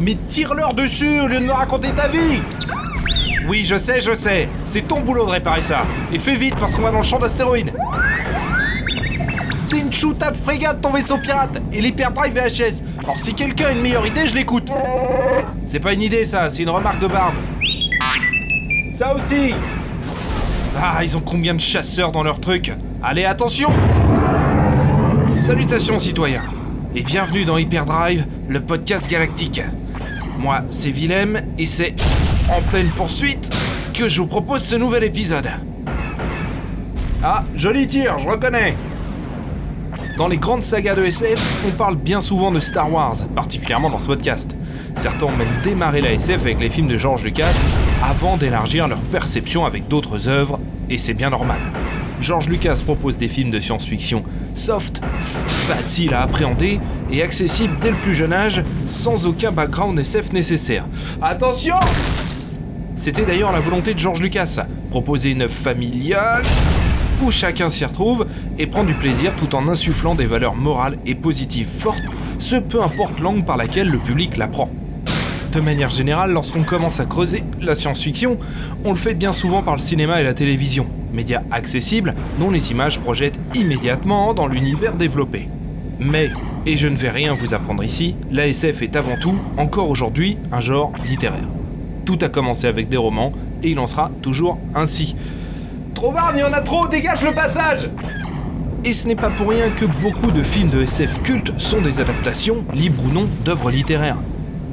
Mais tire-leur dessus au lieu de me raconter ta vie Oui, je sais, je sais. C'est ton boulot de réparer ça. Et fais vite parce qu'on va dans le champ d'astéroïdes. C'est une shootable frégate ton vaisseau pirate et l'hyperdrive VHS. Alors si quelqu'un a une meilleure idée, je l'écoute. C'est pas une idée ça, c'est une remarque de barbe. Ça aussi Ah, ils ont combien de chasseurs dans leur truc Allez, attention Salutations citoyens et bienvenue dans Hyperdrive, le podcast galactique. Moi, c'est Willem et c'est en pleine poursuite que je vous propose ce nouvel épisode. Ah, joli tir, je reconnais dans les grandes sagas de SF, on parle bien souvent de Star Wars, particulièrement dans ce podcast. Certains ont même démarré la SF avec les films de George Lucas avant d'élargir leur perception avec d'autres œuvres, et c'est bien normal. George Lucas propose des films de science-fiction soft, faciles à appréhender et accessibles dès le plus jeune âge, sans aucun background SF nécessaire. Attention C'était d'ailleurs la volonté de George Lucas, proposer une œuvre familiale où chacun s'y retrouve et prend du plaisir tout en insufflant des valeurs morales et positives fortes, ce peu importe l'angle par laquelle le public l'apprend. De manière générale, lorsqu'on commence à creuser la science-fiction, on le fait bien souvent par le cinéma et la télévision, médias accessibles dont les images projettent immédiatement dans l'univers développé. Mais, et je ne vais rien vous apprendre ici, l'ASF est avant tout, encore aujourd'hui, un genre littéraire. Tout a commencé avec des romans, et il en sera toujours ainsi. Trop il y en a trop, dégage le passage Et ce n'est pas pour rien que beaucoup de films de SF cultes sont des adaptations, libres ou non, d'œuvres littéraires.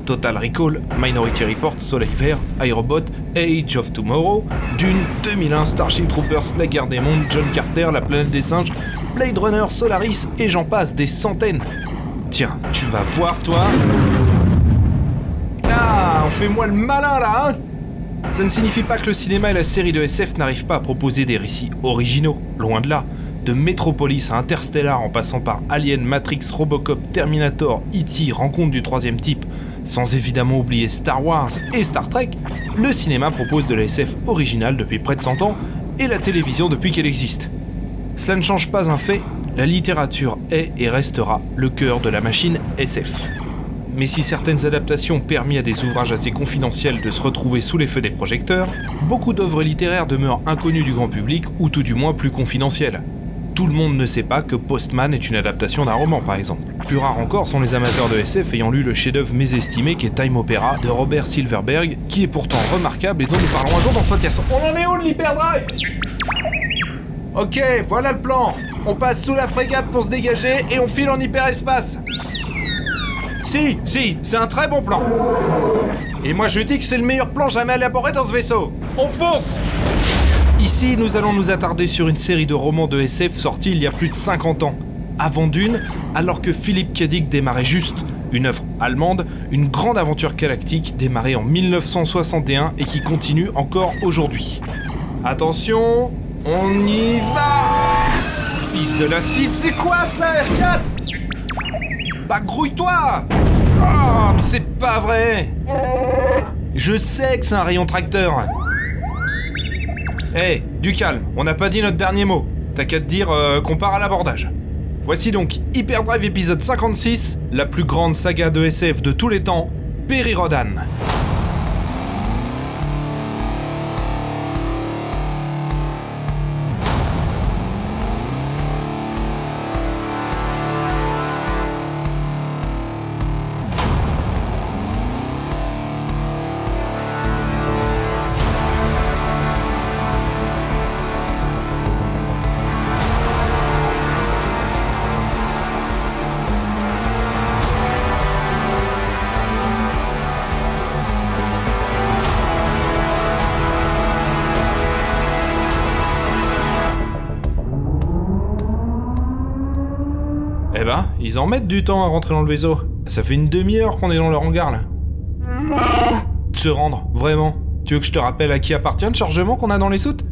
Total Recall, Minority Report, Soleil Vert, iRobot, Age of Tomorrow, Dune, 2001, Starship Troopers, La Guerre des Mondes, John Carter, La Planète des Singes, Blade Runner, Solaris et j'en passe, des centaines. Tiens, tu vas voir toi. Ah, on fait moi le malin là, hein ça ne signifie pas que le cinéma et la série de SF n'arrivent pas à proposer des récits originaux, loin de là. De Metropolis à Interstellar en passant par Alien, Matrix, Robocop, Terminator, E.T., Rencontre du troisième type, sans évidemment oublier Star Wars et Star Trek, le cinéma propose de la SF originale depuis près de 100 ans et la télévision depuis qu'elle existe. Cela ne change pas un fait, la littérature est et restera le cœur de la machine SF mais si certaines adaptations ont permis à des ouvrages assez confidentiels de se retrouver sous les feux des projecteurs, beaucoup d'œuvres littéraires demeurent inconnues du grand public ou tout du moins plus confidentielles. Tout le monde ne sait pas que Postman est une adaptation d'un roman, par exemple. Plus rares encore sont les amateurs de SF ayant lu le chef-d'œuvre mésestimé qui est Time Opera de Robert Silverberg, qui est pourtant remarquable et dont nous parlons un jour dans ce podcast. On en est où de l'hyperdrive Ok, voilà le plan. On passe sous la frégate pour se dégager et on file en hyperespace. Si, si, c'est un très bon plan. Et moi je dis que c'est le meilleur plan jamais élaboré dans ce vaisseau. On fonce Ici, nous allons nous attarder sur une série de romans de SF sortis il y a plus de 50 ans. Avant d'une, alors que Philippe K. démarrait juste, une œuvre allemande, une grande aventure galactique démarrée en 1961 et qui continue encore aujourd'hui. Attention, on y va Fils de l'acide, c'est quoi ça, R4 bah grouille-toi Oh, mais c'est pas vrai Je sais que c'est un rayon tracteur Hé, du calme, on n'a pas dit notre dernier mot. T'as qu'à te dire euh, qu'on part à l'abordage. Voici donc Hyperdrive épisode 56, la plus grande saga de SF de tous les temps, Perry Rodan. Ils en mettent du temps à rentrer dans le vaisseau. Ça fait une demi-heure qu'on est dans leur hangar là. De se rendre, vraiment. Tu veux que je te rappelle à qui appartient le chargement qu'on a dans les soutes?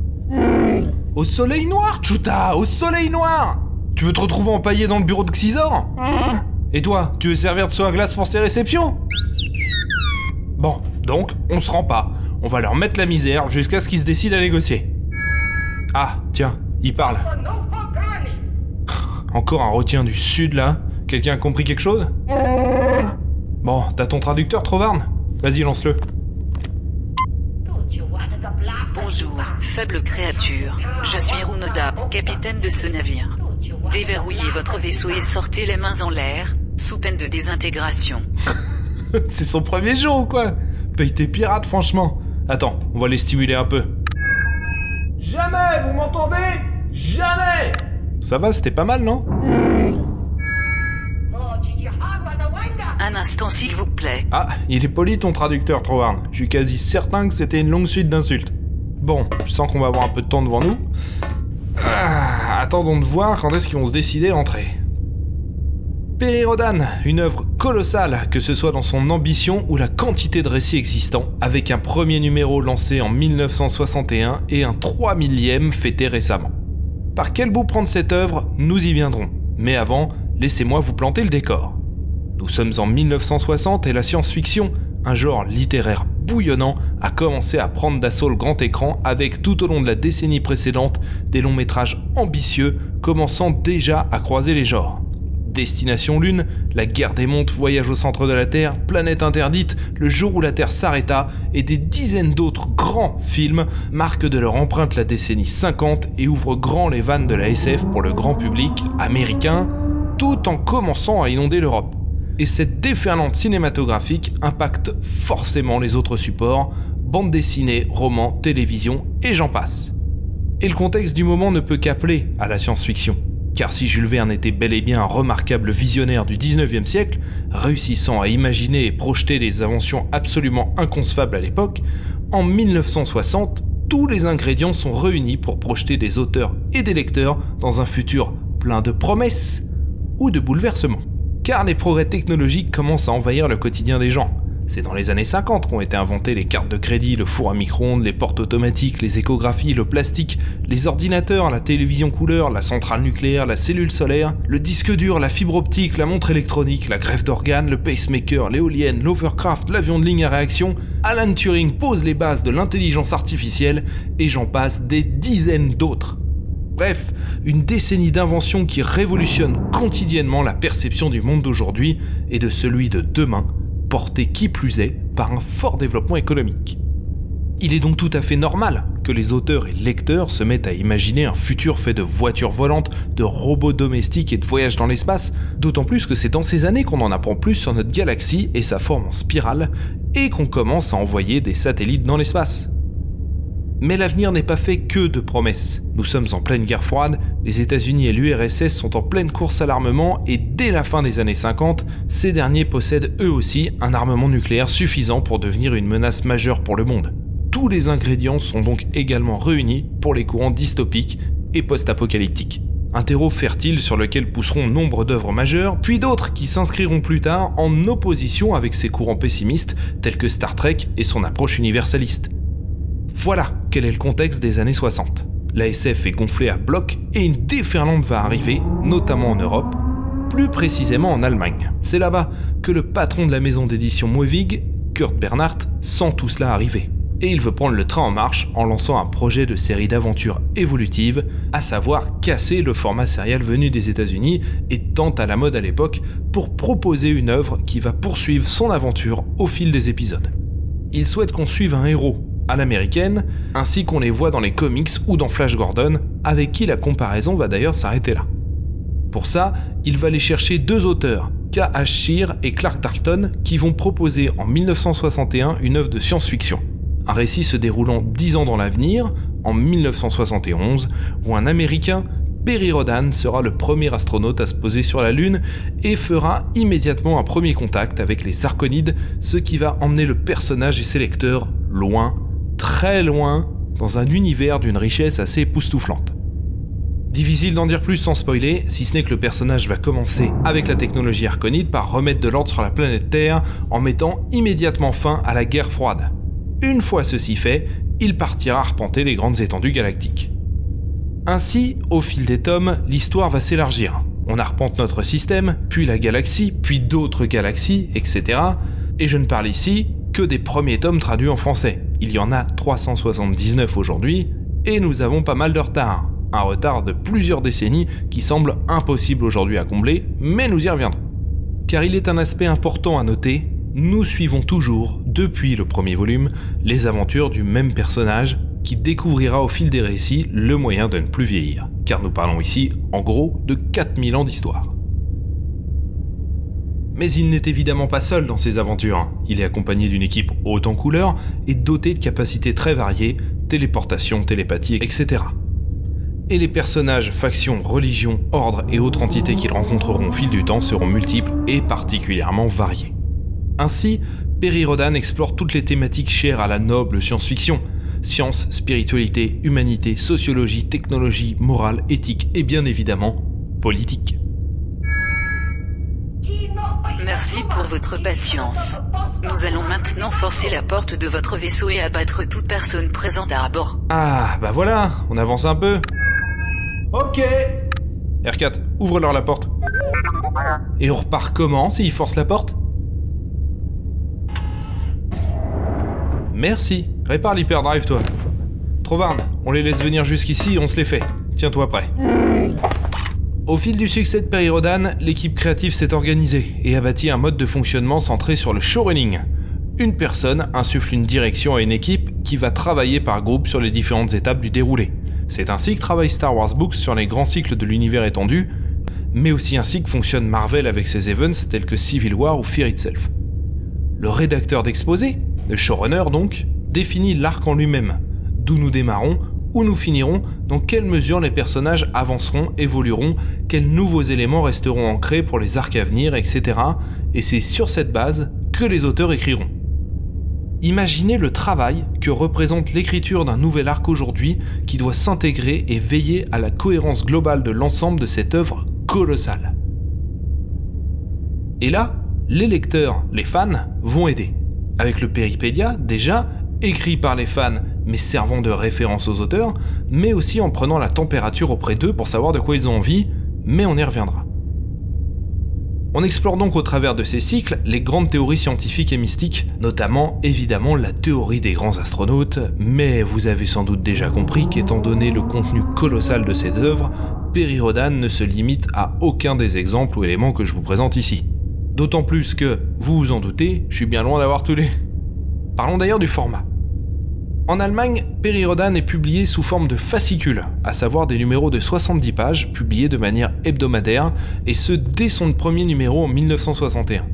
Au soleil noir, Chuta Au soleil noir Tu veux te retrouver empaillé dans le bureau de Xizor? Et toi, tu veux servir de seau à glace pour ces réceptions? Bon, donc, on se rend pas. On va leur mettre la misère jusqu'à ce qu'ils se décident à négocier. Ah, tiens, il parle. Encore un retien du sud là Quelqu'un a compris quelque chose Bon, t'as ton traducteur, Trovarne Vas-y, lance-le. Bonjour, faible créature. Je suis Runoda, capitaine de ce navire. Déverrouillez votre vaisseau et sortez les mains en l'air, sous peine de désintégration. C'est son premier jour ou quoi Paye tes pirates, franchement. Attends, on va les stimuler un peu. Jamais, vous m'entendez? Jamais Ça va, c'était pas mal, non? Un instant, s'il vous plaît. Ah, il est poli ton traducteur, Trovarne. Je suis quasi certain que c'était une longue suite d'insultes. Bon, je sens qu'on va avoir un peu de temps devant nous. Ah, attendons de voir quand est-ce qu'ils vont se décider à entrer. Périrodan, une œuvre colossale, que ce soit dans son ambition ou la quantité de récits existants, avec un premier numéro lancé en 1961 et un 3 millième fêté récemment. Par quel bout prendre cette œuvre, nous y viendrons. Mais avant, laissez-moi vous planter le décor. Nous sommes en 1960 et la science-fiction, un genre littéraire bouillonnant, a commencé à prendre d'assaut le grand écran avec tout au long de la décennie précédente des longs métrages ambitieux commençant déjà à croiser les genres. Destination Lune, La guerre des montes, Voyage au centre de la Terre, Planète interdite, Le jour où la Terre s'arrêta et des dizaines d'autres grands films marquent de leur empreinte la décennie 50 et ouvrent grand les vannes de la SF pour le grand public américain, tout en commençant à inonder l'Europe. Et cette déferlante cinématographique impacte forcément les autres supports, bande dessinée, romans, télévision et j'en passe. Et le contexte du moment ne peut qu'appeler à la science-fiction. Car si Jules Verne était bel et bien un remarquable visionnaire du 19e siècle, réussissant à imaginer et projeter des inventions absolument inconcevables à l'époque, en 1960, tous les ingrédients sont réunis pour projeter des auteurs et des lecteurs dans un futur plein de promesses ou de bouleversements. Car les progrès technologiques commencent à envahir le quotidien des gens. C'est dans les années 50 qu'ont été inventées les cartes de crédit, le four à micro-ondes, les portes automatiques, les échographies, le plastique, les ordinateurs, la télévision couleur, la centrale nucléaire, la cellule solaire, le disque dur, la fibre optique, la montre électronique, la greffe d'organes, le pacemaker, l'éolienne, l'overcraft, l'avion de ligne à réaction. Alan Turing pose les bases de l'intelligence artificielle et j'en passe des dizaines d'autres. Bref, une décennie d'inventions qui révolutionne quotidiennement la perception du monde d'aujourd'hui et de celui de demain porté qui plus est par un fort développement économique. Il est donc tout à fait normal que les auteurs et lecteurs se mettent à imaginer un futur fait de voitures volantes, de robots domestiques et de voyages dans l'espace, d'autant plus que c'est dans ces années qu'on en apprend plus sur notre galaxie et sa forme en spirale, et qu'on commence à envoyer des satellites dans l'espace. Mais l'avenir n'est pas fait que de promesses. Nous sommes en pleine guerre froide, les États-Unis et l'URSS sont en pleine course à l'armement et dès la fin des années 50, ces derniers possèdent eux aussi un armement nucléaire suffisant pour devenir une menace majeure pour le monde. Tous les ingrédients sont donc également réunis pour les courants dystopiques et post-apocalyptiques. Un terreau fertile sur lequel pousseront nombre d'œuvres majeures, puis d'autres qui s'inscriront plus tard en opposition avec ces courants pessimistes tels que Star Trek et son approche universaliste. Voilà quel est le contexte des années 60. La SF est gonflée à bloc et une déferlante va arriver, notamment en Europe, plus précisément en Allemagne. C'est là-bas que le patron de la maison d'édition Moevig, Kurt Bernhardt, sent tout cela arriver. Et il veut prendre le train en marche en lançant un projet de série d'aventures évolutives, à savoir casser le format sérial venu des États-Unis et tant à la mode à l'époque pour proposer une œuvre qui va poursuivre son aventure au fil des épisodes. Il souhaite qu'on suive un héros à l'américaine, ainsi qu'on les voit dans les comics ou dans Flash Gordon, avec qui la comparaison va d'ailleurs s'arrêter là. Pour ça, il va aller chercher deux auteurs, K.H. Shear et Clark Tarleton, qui vont proposer en 1961 une œuvre de science-fiction. Un récit se déroulant dix ans dans l'avenir, en 1971, où un Américain, Perry Rodan, sera le premier astronaute à se poser sur la Lune et fera immédiatement un premier contact avec les Arconides, ce qui va emmener le personnage et ses lecteurs loin très loin dans un univers d'une richesse assez époustouflante. Difficile d'en dire plus sans spoiler, si ce n'est que le personnage va commencer avec la technologie arconide par remettre de l'ordre sur la planète Terre en mettant immédiatement fin à la guerre froide. Une fois ceci fait, il partira arpenter les grandes étendues galactiques. Ainsi, au fil des tomes, l'histoire va s'élargir. On arpente notre système, puis la galaxie, puis d'autres galaxies, etc. Et je ne parle ici que des premiers tomes traduits en français. Il y en a 379 aujourd'hui, et nous avons pas mal de retard. Un retard de plusieurs décennies qui semble impossible aujourd'hui à combler, mais nous y reviendrons. Car il est un aspect important à noter, nous suivons toujours, depuis le premier volume, les aventures du même personnage qui découvrira au fil des récits le moyen de ne plus vieillir, car nous parlons ici, en gros, de 4000 ans d'histoire. Mais il n'est évidemment pas seul dans ses aventures. Il est accompagné d'une équipe haute en couleurs et dotée de capacités très variées, téléportation, télépathie, etc. Et les personnages, factions, religions, ordres et autres entités qu'ils rencontreront au fil du temps seront multiples et particulièrement variés. Ainsi, Perry Rodan explore toutes les thématiques chères à la noble science-fiction, science, spiritualité, humanité, sociologie, technologie, morale, éthique et bien évidemment politique. Merci pour votre patience. Nous allons maintenant forcer la porte de votre vaisseau et abattre toute personne présente à bord. Ah, bah voilà, on avance un peu. Ok R4, ouvre-leur la porte. Et on repart comment s'ils forcent la porte? Merci, répare l'hyperdrive toi. Trovarne, on les laisse venir jusqu'ici et on se les fait. Tiens-toi prêt. Au fil du succès de Perirodan, l'équipe créative s'est organisée et a bâti un mode de fonctionnement centré sur le showrunning. Une personne insuffle une direction à une équipe qui va travailler par groupe sur les différentes étapes du déroulé. C'est ainsi que travaille Star Wars Books sur les grands cycles de l'univers étendu, mais aussi ainsi que fonctionne Marvel avec ses events tels que Civil War ou Fear Itself. Le rédacteur d'exposé, le showrunner donc, définit l'arc en lui-même, d'où nous démarrons, nous finirons, dans quelle mesure les personnages avanceront, évolueront, quels nouveaux éléments resteront ancrés pour les arcs à venir, etc. Et c'est sur cette base que les auteurs écriront. Imaginez le travail que représente l'écriture d'un nouvel arc aujourd'hui qui doit s'intégrer et veiller à la cohérence globale de l'ensemble de cette œuvre colossale. Et là, les lecteurs, les fans, vont aider. Avec le Péripédia, déjà, écrit par les fans mais servant de référence aux auteurs, mais aussi en prenant la température auprès d'eux pour savoir de quoi ils ont envie, mais on y reviendra. On explore donc au travers de ces cycles les grandes théories scientifiques et mystiques, notamment évidemment la théorie des grands astronautes, mais vous avez sans doute déjà compris qu'étant donné le contenu colossal de cette œuvre, Perry ne se limite à aucun des exemples ou éléments que je vous présente ici. D'autant plus que, vous vous en doutez, je suis bien loin d'avoir tous les... Parlons d'ailleurs du format. En Allemagne, Rodan est publié sous forme de fascicules, à savoir des numéros de 70 pages publiés de manière hebdomadaire, et ce dès son premier numéro en 1961.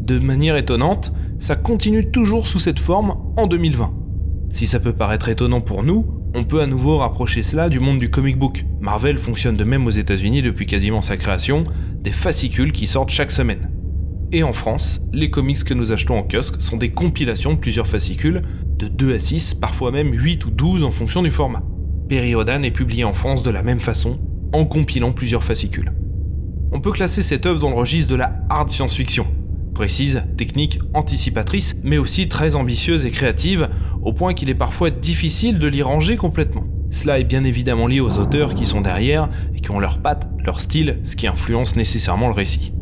De manière étonnante, ça continue toujours sous cette forme en 2020. Si ça peut paraître étonnant pour nous, on peut à nouveau rapprocher cela du monde du comic book. Marvel fonctionne de même aux États-Unis depuis quasiment sa création, des fascicules qui sortent chaque semaine. Et en France, les comics que nous achetons en kiosque sont des compilations de plusieurs fascicules, de 2 à 6, parfois même 8 ou 12 en fonction du format. Periodan est publié en France de la même façon, en compilant plusieurs fascicules. On peut classer cette œuvre dans le registre de la hard science-fiction, précise, technique, anticipatrice, mais aussi très ambitieuse et créative, au point qu'il est parfois difficile de l'y ranger complètement. Cela est bien évidemment lié aux auteurs qui sont derrière et qui ont leurs pattes, leur style, ce qui influence nécessairement le récit.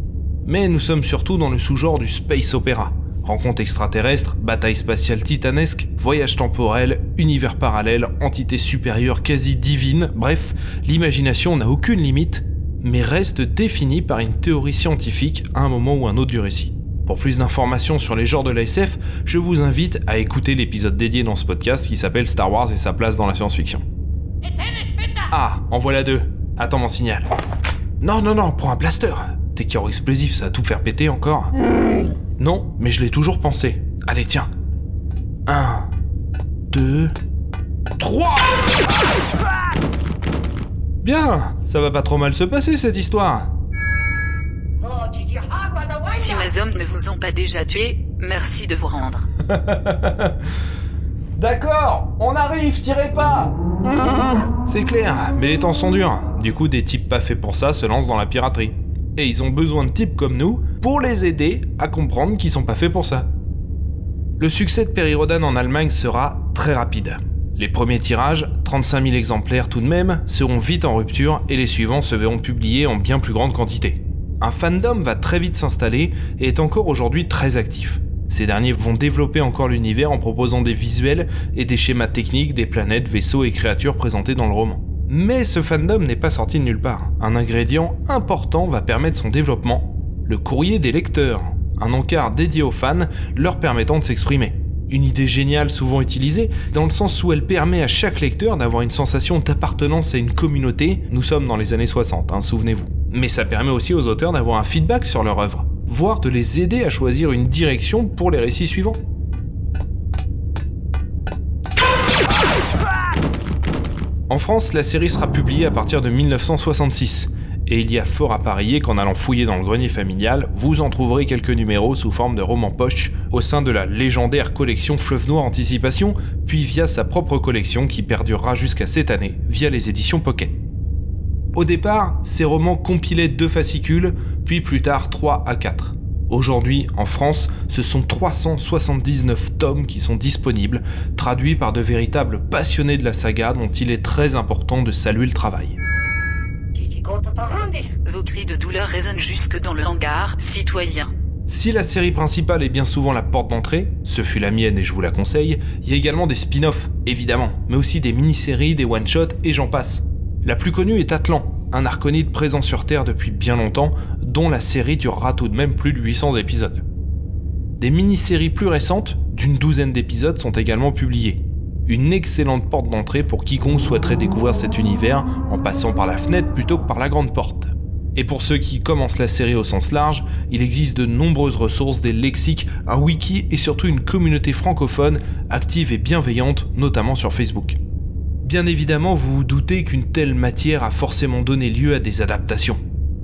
Mais nous sommes surtout dans le sous-genre du space opéra, Rencontre extraterrestre, bataille spatiale titanesque, voyage temporel, univers parallèle, entité supérieure quasi divine, bref, l'imagination n'a aucune limite, mais reste définie par une théorie scientifique à un moment ou un autre du récit. Pour plus d'informations sur les genres de l'ASF, je vous invite à écouter l'épisode dédié dans ce podcast qui s'appelle Star Wars et sa place dans la science-fiction. Ah, en voilà deux. Attends mon signal. Non, non, non, prends un blaster. T'es qui explosif, ça va tout faire péter encore. Non, mais je l'ai toujours pensé. Allez, tiens. 1, 2, 3 Bien, ça va pas trop mal se passer cette histoire. Si mes hommes ne vous ont pas déjà tué, merci de vous rendre. D'accord, on arrive, tirez pas C'est clair, mais les temps sont durs. Du coup, des types pas faits pour ça se lancent dans la piraterie. Et ils ont besoin de types comme nous pour les aider à comprendre qu'ils sont pas faits pour ça. Le succès de Perirodan en Allemagne sera très rapide. Les premiers tirages, 35 000 exemplaires tout de même, seront vite en rupture et les suivants se verront publiés en bien plus grande quantité. Un fandom va très vite s'installer et est encore aujourd'hui très actif. Ces derniers vont développer encore l'univers en proposant des visuels et des schémas techniques des planètes, vaisseaux et créatures présentés dans le roman. Mais ce fandom n'est pas sorti de nulle part. Un ingrédient important va permettre son développement le courrier des lecteurs, un encart dédié aux fans leur permettant de s'exprimer. Une idée géniale souvent utilisée, dans le sens où elle permet à chaque lecteur d'avoir une sensation d'appartenance à une communauté, nous sommes dans les années 60, hein, souvenez-vous. Mais ça permet aussi aux auteurs d'avoir un feedback sur leur œuvre, voire de les aider à choisir une direction pour les récits suivants. En France, la série sera publiée à partir de 1966, et il y a fort à parier qu'en allant fouiller dans le grenier familial, vous en trouverez quelques numéros sous forme de romans poche au sein de la légendaire collection Fleuve Noir Anticipation, puis via sa propre collection qui perdurera jusqu'à cette année via les éditions Pocket. Au départ, ces romans compilaient deux fascicules, puis plus tard 3 à 4. Aujourd'hui, en France, ce sont 379 tomes qui sont disponibles, traduits par de véritables passionnés de la saga dont il est très important de saluer le travail. Vos cris de douleur résonnent jusque dans le hangar, citoyen. Si la série principale est bien souvent la porte d'entrée, ce fut la mienne et je vous la conseille, il y a également des spin-offs, évidemment, mais aussi des mini-séries, des one-shots et j'en passe. La plus connue est Atlan, un arconide présent sur Terre depuis bien longtemps, dont la série durera tout de même plus de 800 épisodes. Des mini-séries plus récentes, d'une douzaine d'épisodes, sont également publiées. Une excellente porte d'entrée pour quiconque souhaiterait découvrir cet univers en passant par la fenêtre plutôt que par la grande porte. Et pour ceux qui commencent la série au sens large, il existe de nombreuses ressources, des lexiques, un wiki et surtout une communauté francophone active et bienveillante, notamment sur Facebook. Bien évidemment, vous vous doutez qu'une telle matière a forcément donné lieu à des adaptations.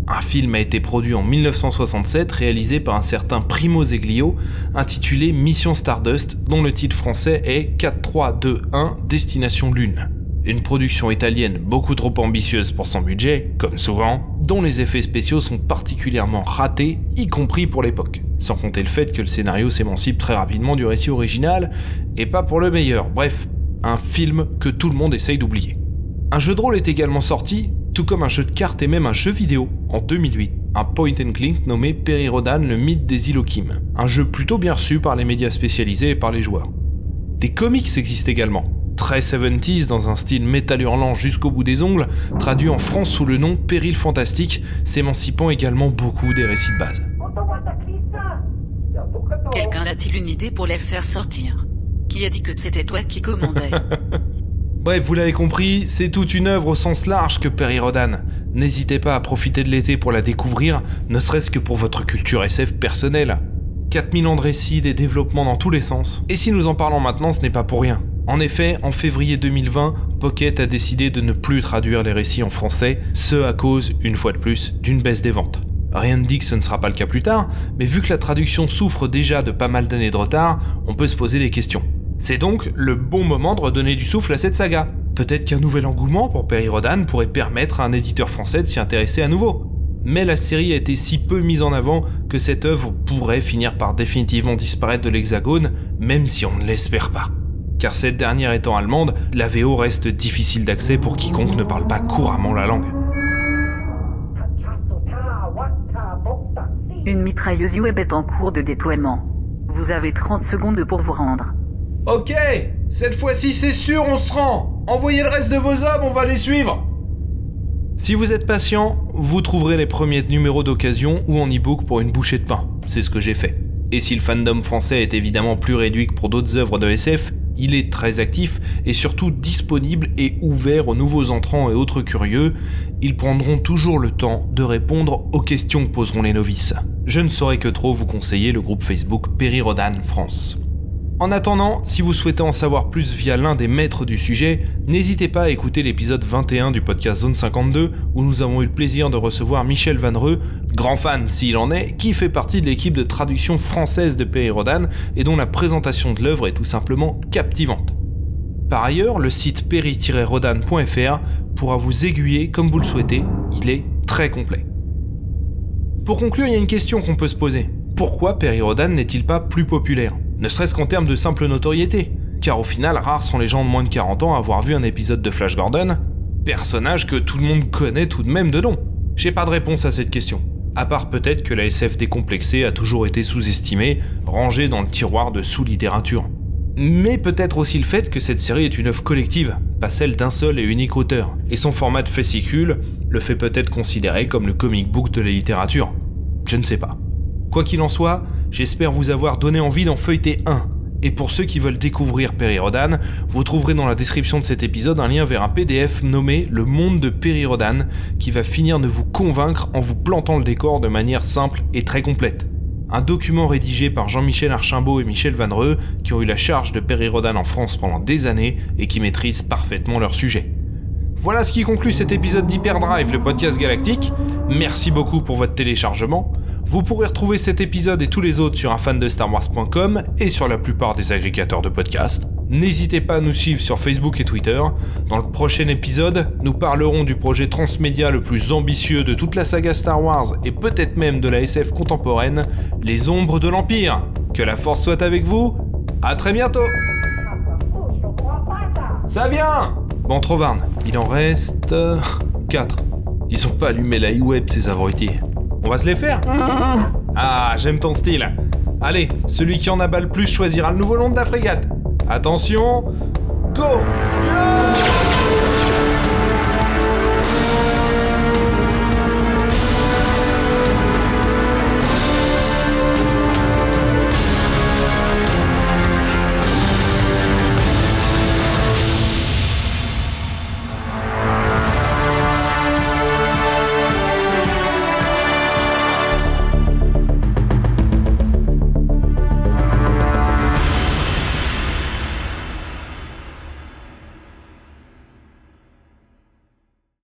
Un film a été produit en 1967 réalisé par un certain Primo Zeglio intitulé Mission Stardust dont le titre français est 4321 Destination Lune. Une production italienne beaucoup trop ambitieuse pour son budget, comme souvent, dont les effets spéciaux sont particulièrement ratés, y compris pour l'époque. Sans compter le fait que le scénario s'émancipe très rapidement du récit original, et pas pour le meilleur. Bref, un film que tout le monde essaye d'oublier. Un jeu de rôle est également sorti, tout comme un jeu de cartes et même un jeu vidéo, en 2008, un point and click nommé Rodan, le mythe des Ilokim, un jeu plutôt bien reçu par les médias spécialisés et par les joueurs. Des comics existent également, très 70s dans un style métal hurlant jusqu'au bout des ongles, traduit en France sous le nom Péril Fantastique, s'émancipant également beaucoup des récits de base. Quelqu'un a-t-il une idée pour les faire sortir? Qui a dit que c'était toi qui commandais Bref, vous l'avez compris, c'est toute une œuvre au sens large que Perry Rodan. N'hésitez pas à profiter de l'été pour la découvrir, ne serait-ce que pour votre culture SF personnelle. 4000 ans de récits, des développements dans tous les sens. Et si nous en parlons maintenant, ce n'est pas pour rien. En effet, en février 2020, Pocket a décidé de ne plus traduire les récits en français, ce à cause, une fois de plus, d'une baisse des ventes. Rien ne dit que ce ne sera pas le cas plus tard, mais vu que la traduction souffre déjà de pas mal d'années de retard, on peut se poser des questions. C'est donc le bon moment de redonner du souffle à cette saga. Peut-être qu'un nouvel engouement pour Perry Rodan pourrait permettre à un éditeur français de s'y intéresser à nouveau. Mais la série a été si peu mise en avant que cette œuvre pourrait finir par définitivement disparaître de l'Hexagone, même si on ne l'espère pas. Car cette dernière étant allemande, la VO reste difficile d'accès pour quiconque ne parle pas couramment la langue. Une mitrailleuse web est en cours de déploiement. Vous avez 30 secondes pour vous rendre. Ok, cette fois-ci c'est sûr, on se rend. Envoyez le reste de vos hommes, on va les suivre. Si vous êtes patient, vous trouverez les premiers numéros d'occasion ou en e-book pour une bouchée de pain. C'est ce que j'ai fait. Et si le fandom français est évidemment plus réduit que pour d'autres œuvres de SF, il est très actif et surtout disponible et ouvert aux nouveaux entrants et autres curieux. Ils prendront toujours le temps de répondre aux questions que poseront les novices. Je ne saurais que trop vous conseiller le groupe Facebook Rodan France. En attendant, si vous souhaitez en savoir plus via l'un des maîtres du sujet, n'hésitez pas à écouter l'épisode 21 du podcast Zone 52 où nous avons eu le plaisir de recevoir Michel Vanreux, grand fan s'il en est, qui fait partie de l'équipe de traduction française de Perry Rodan et dont la présentation de l'œuvre est tout simplement captivante. Par ailleurs, le site perry-rodan.fr pourra vous aiguiller comme vous le souhaitez, il est très complet. Pour conclure, il y a une question qu'on peut se poser. Pourquoi Perry Rodan n'est-il pas plus populaire? Ne serait-ce qu'en termes de simple notoriété, car au final, rares sont les gens de moins de 40 ans à avoir vu un épisode de Flash Gordon, personnage que tout le monde connaît tout de même de nom. J'ai pas de réponse à cette question, à part peut-être que la SF décomplexée a toujours été sous-estimée, rangée dans le tiroir de sous-littérature. Mais peut-être aussi le fait que cette série est une œuvre collective, pas celle d'un seul et unique auteur, et son format de fascicule le fait peut-être considérer comme le comic book de la littérature. Je ne sais pas. Quoi qu'il en soit, j'espère vous avoir donné envie d'en feuilleter un. Et pour ceux qui veulent découvrir Rodan, vous trouverez dans la description de cet épisode un lien vers un PDF nommé Le monde de Rodan, qui va finir de vous convaincre en vous plantant le décor de manière simple et très complète. Un document rédigé par Jean-Michel Archimbault et Michel Vanreux, qui ont eu la charge de Rodan en France pendant des années et qui maîtrisent parfaitement leur sujet. Voilà ce qui conclut cet épisode d'Hyperdrive, le podcast galactique. Merci beaucoup pour votre téléchargement. Vous pourrez retrouver cet épisode et tous les autres sur unfandestarwars.com et sur la plupart des agrégateurs de podcasts. N'hésitez pas à nous suivre sur Facebook et Twitter. Dans le prochain épisode, nous parlerons du projet transmédia le plus ambitieux de toute la saga Star Wars et peut-être même de la SF contemporaine, Les Ombres de l'Empire. Que la force soit avec vous. À très bientôt. Ça vient Bon, Trovarne, il en reste... 4. Ils ont pas allumé la e-web, ces abrutis. On va se les faire Ah, j'aime ton style. Allez, celui qui en abat le plus choisira le nouveau nom de la frégate. Attention, go